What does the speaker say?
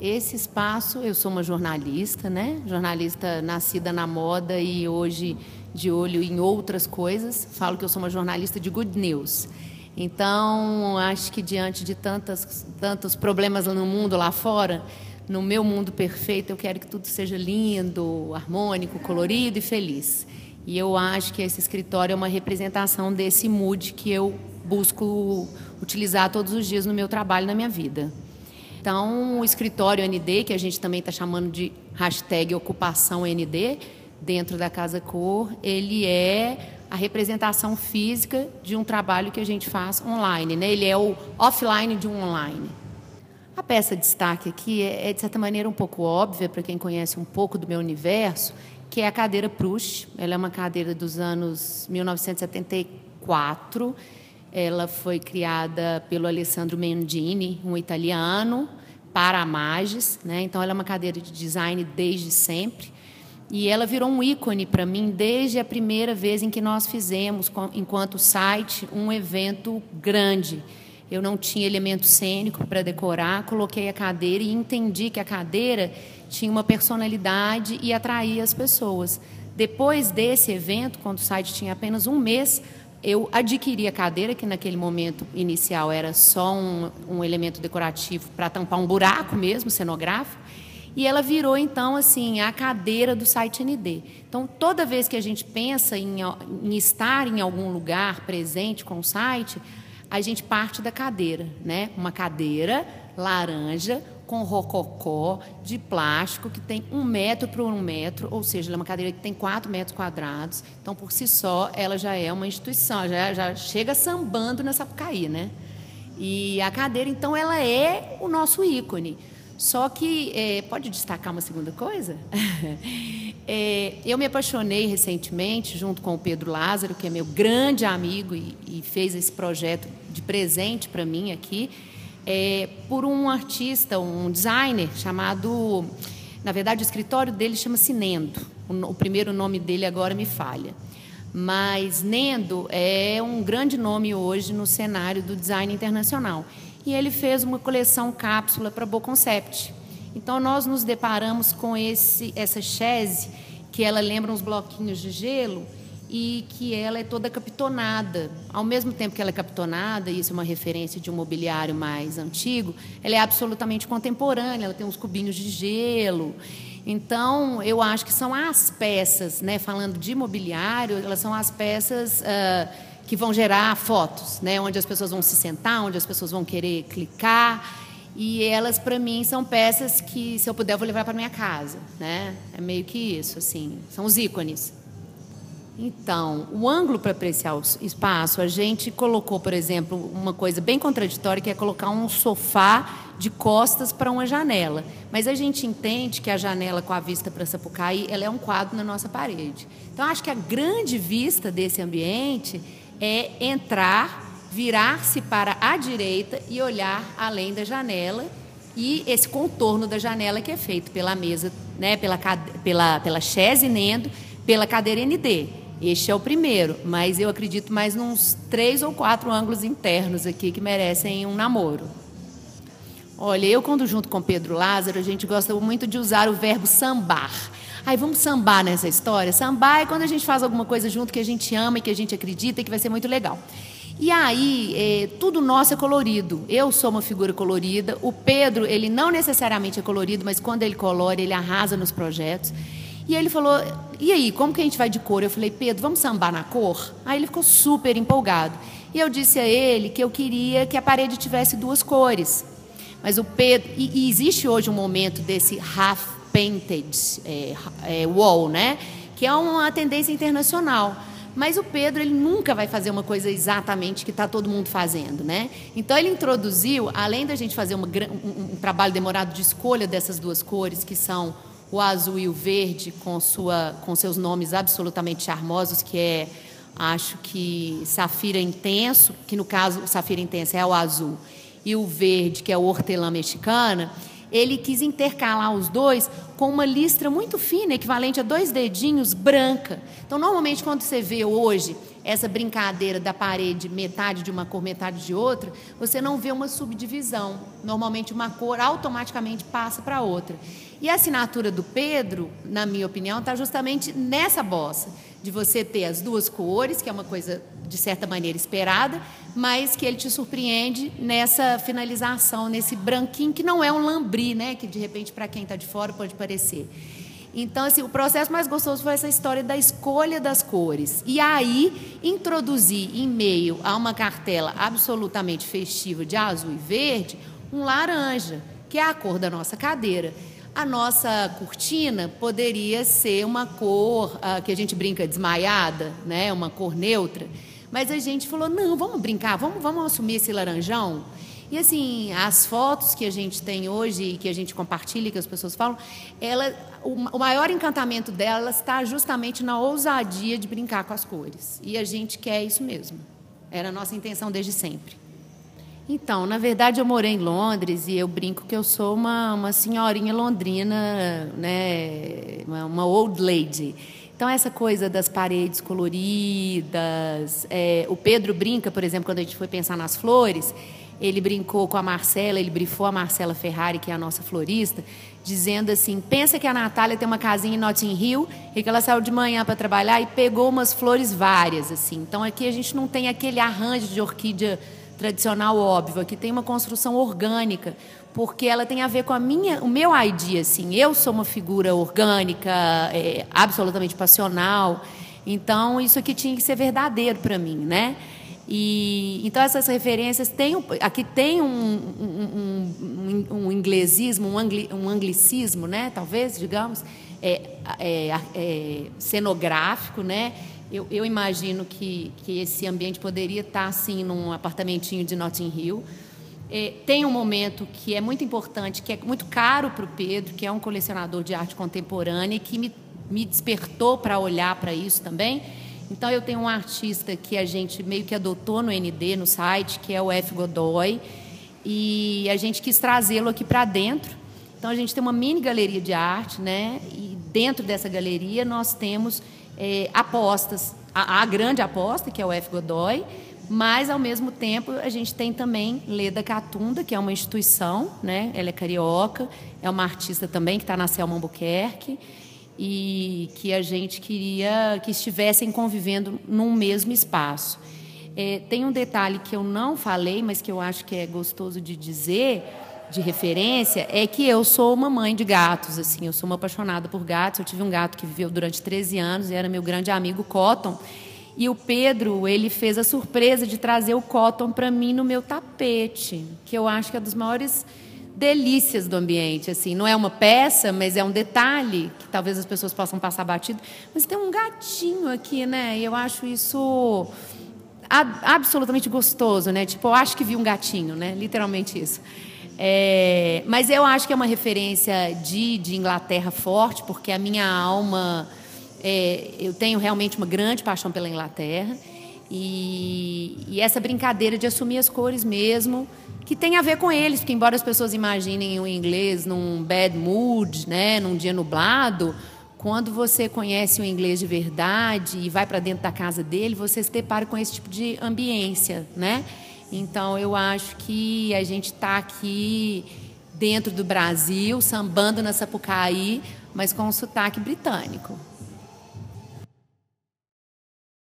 Esse espaço, eu sou uma jornalista, né? Jornalista nascida na moda e hoje de olho em outras coisas. Falo que eu sou uma jornalista de good news. Então, acho que diante de tantas, tantos problemas no mundo lá fora, no meu mundo perfeito, eu quero que tudo seja lindo, harmônico, colorido e feliz. E eu acho que esse escritório é uma representação desse mood que eu busco utilizar todos os dias no meu trabalho, na minha vida. Então, o escritório ND, que a gente também está chamando de hashtag ocupação ND, dentro da Casa Cor, ele é a representação física de um trabalho que a gente faz online. Né? Ele é o offline de um online. A peça de destaque aqui é, é, de certa maneira, um pouco óbvia para quem conhece um pouco do meu universo, que é a cadeira Proust. Ela é uma cadeira dos anos 1974. Ela foi criada pelo Alessandro Mendini, um italiano, para a Magis. Né? Então, ela é uma cadeira de design desde sempre. E ela virou um ícone para mim desde a primeira vez em que nós fizemos, enquanto site, um evento grande. Eu não tinha elemento cênico para decorar, coloquei a cadeira e entendi que a cadeira tinha uma personalidade e atraía as pessoas. Depois desse evento, quando o site tinha apenas um mês, eu adquiri a cadeira, que naquele momento inicial era só um, um elemento decorativo para tampar um buraco mesmo, cenográfico, e ela virou então assim a cadeira do site ND. Então toda vez que a gente pensa em, em estar em algum lugar presente com o site, a gente parte da cadeira, né? Uma cadeira laranja com rococó de plástico que tem um metro por um metro, ou seja, ela é uma cadeira que tem quatro metros quadrados. Então, por si só, ela já é uma instituição, já, já chega sambando nessa Sapucaí, né? E a cadeira, então, ela é o nosso ícone. Só que, é, pode destacar uma segunda coisa? é, eu me apaixonei recentemente, junto com o Pedro Lázaro, que é meu grande amigo e, e fez esse projeto de presente para mim aqui, é, por um artista, um designer chamado. Na verdade, o escritório dele chama-se Nendo. O, o primeiro nome dele agora me falha. Mas Nendo é um grande nome hoje no cenário do design internacional e ele fez uma coleção cápsula para Boa Concept. Então nós nos deparamos com esse essa chaise que ela lembra uns bloquinhos de gelo e que ela é toda capitonada. Ao mesmo tempo que ela é capitonada, isso é uma referência de um mobiliário mais antigo, ela é absolutamente contemporânea, ela tem uns cubinhos de gelo. Então, eu acho que são as peças, né, falando de mobiliário, elas são as peças uh, que vão gerar fotos, né? onde as pessoas vão se sentar, onde as pessoas vão querer clicar. E elas, para mim, são peças que, se eu puder, eu vou levar para minha casa. Né? É meio que isso, assim. São os ícones. Então, o ângulo para apreciar o espaço, a gente colocou, por exemplo, uma coisa bem contraditória, que é colocar um sofá de costas para uma janela. Mas a gente entende que a janela com a vista para Sapucaí, ela é um quadro na nossa parede. Então, acho que a grande vista desse ambiente é entrar, virar-se para a direita e olhar além da janela e esse contorno da janela que é feito pela mesa, né, pela, pela, pela chaise Nendo, pela cadeira ND. Este é o primeiro, mas eu acredito mais nos três ou quatro ângulos internos aqui que merecem um namoro. Olha, eu quando junto com Pedro Lázaro, a gente gosta muito de usar o verbo sambar. Aí vamos sambar nessa história. Sambar é quando a gente faz alguma coisa junto que a gente ama e que a gente acredita e que vai ser muito legal. E aí, é, tudo nosso é colorido. Eu sou uma figura colorida. O Pedro, ele não necessariamente é colorido, mas quando ele colore, ele arrasa nos projetos. E ele falou: E aí, como que a gente vai de cor? Eu falei: Pedro, vamos sambar na cor? Aí ele ficou super empolgado. E eu disse a ele que eu queria que a parede tivesse duas cores. Mas o Pedro. E, e existe hoje um momento desse half painted é, é, wall, né? que é uma tendência internacional. Mas o Pedro ele nunca vai fazer uma coisa exatamente que está todo mundo fazendo, né? Então ele introduziu, além da gente fazer uma, um, um, trabalho demorado de escolha dessas duas cores, que são o azul e o verde, com, sua, com seus nomes absolutamente charmosos, que é, acho que Safira Intenso, que no caso Safira Intenso é o azul, e o verde, que é o hortelã mexicana, ele quis intercalar os dois com uma listra muito fina, equivalente a dois dedinhos, branca. Então, normalmente, quando você vê hoje essa brincadeira da parede, metade de uma cor, metade de outra, você não vê uma subdivisão. Normalmente, uma cor automaticamente passa para outra. E a assinatura do Pedro, na minha opinião, está justamente nessa bossa, de você ter as duas cores, que é uma coisa de certa maneira esperada, mas que ele te surpreende nessa finalização, nesse branquinho que não é um lambri, né? Que de repente para quem está de fora pode parecer. Então, assim, o processo mais gostoso foi essa história da escolha das cores. E aí, introduzir em meio a uma cartela absolutamente festiva de azul e verde, um laranja, que é a cor da nossa cadeira. A nossa cortina poderia ser uma cor uh, que a gente brinca desmaiada, né? uma cor neutra. Mas a gente falou: não, vamos brincar, vamos, vamos assumir esse laranjão. E assim, as fotos que a gente tem hoje e que a gente compartilha, que as pessoas falam, ela, o, maior encantamento delas está justamente na ousadia de brincar com as cores. E a gente quer isso mesmo. Era a nossa intenção desde sempre. Então, na verdade, eu morei em Londres e eu brinco que eu sou uma, uma senhorinha londrina, né, uma, uma old lady. Então, essa coisa das paredes coloridas. É, o Pedro brinca, por exemplo, quando a gente foi pensar nas flores, ele brincou com a Marcela, ele brifou a Marcela Ferrari, que é a nossa florista, dizendo assim: pensa que a Natália tem uma casinha em Notting Hill e que ela saiu de manhã para trabalhar e pegou umas flores várias. assim. Então aqui a gente não tem aquele arranjo de orquídea tradicional óbvio, aqui tem uma construção orgânica, porque ela tem a ver com a minha, o meu ID. Assim. Eu sou uma figura orgânica, é, absolutamente passional. Então isso aqui tinha que ser verdadeiro para mim, né? E, então, essas referências têm. Aqui tem um, um, um, um inglesismo, um, angli, um anglicismo, né, talvez, digamos, é, é, é, cenográfico. Né? Eu, eu, imagino que, que esse ambiente poderia estar assim num apartamentinho de Notting Hill. É, tem um momento que é muito importante, que é muito caro para o Pedro, que é um colecionador de arte contemporânea, que me, me despertou para olhar para isso também então, eu tenho um artista que a gente meio que adotou no ND, no site, que é o F. Godoy, e a gente quis trazê-lo aqui para dentro. Então, a gente tem uma mini galeria de arte, né? e dentro dessa galeria nós temos é, apostas. A, a, grande aposta, que é o F. Godoy, mas, ao mesmo tempo, a gente tem também Leda Catunda, que é uma instituição, né? ela é carioca, é uma artista também que está na Selma Albuquerque e que a gente queria que estivessem convivendo num mesmo espaço. É, tem um detalhe que eu não falei, mas que eu acho que é gostoso de dizer, de referência, é que eu sou uma mãe de gatos. assim, Eu sou uma apaixonada por gatos. Eu tive um gato que viveu durante 13 anos e era meu grande amigo Cotton. E o Pedro, ele fez a surpresa de trazer o Cotton para mim no meu tapete, que eu acho que é dos maiores delícias do ambiente, assim, não é uma peça, mas é um detalhe que talvez as pessoas possam passar batido, mas tem um gatinho aqui, né? E eu acho isso absolutamente gostoso, né? Tipo, eu acho que vi um gatinho, né? Literalmente isso. É, mas eu acho que é uma referência de, de Inglaterra forte, porque a minha alma, é, eu tenho realmente uma grande paixão pela Inglaterra. E, e, essa brincadeira de assumir as cores mesmo, que tem a ver com eles, porque embora as pessoas imaginem o inglês num bad mood, né, num dia nublado, quando você conhece o inglês de verdade e vai para dentro da casa dele, você se depara com esse tipo de ambiência, né? Então eu acho que a gente está aqui dentro do Brasil, sambando na Sapucaí, mas com um sotaque britânico.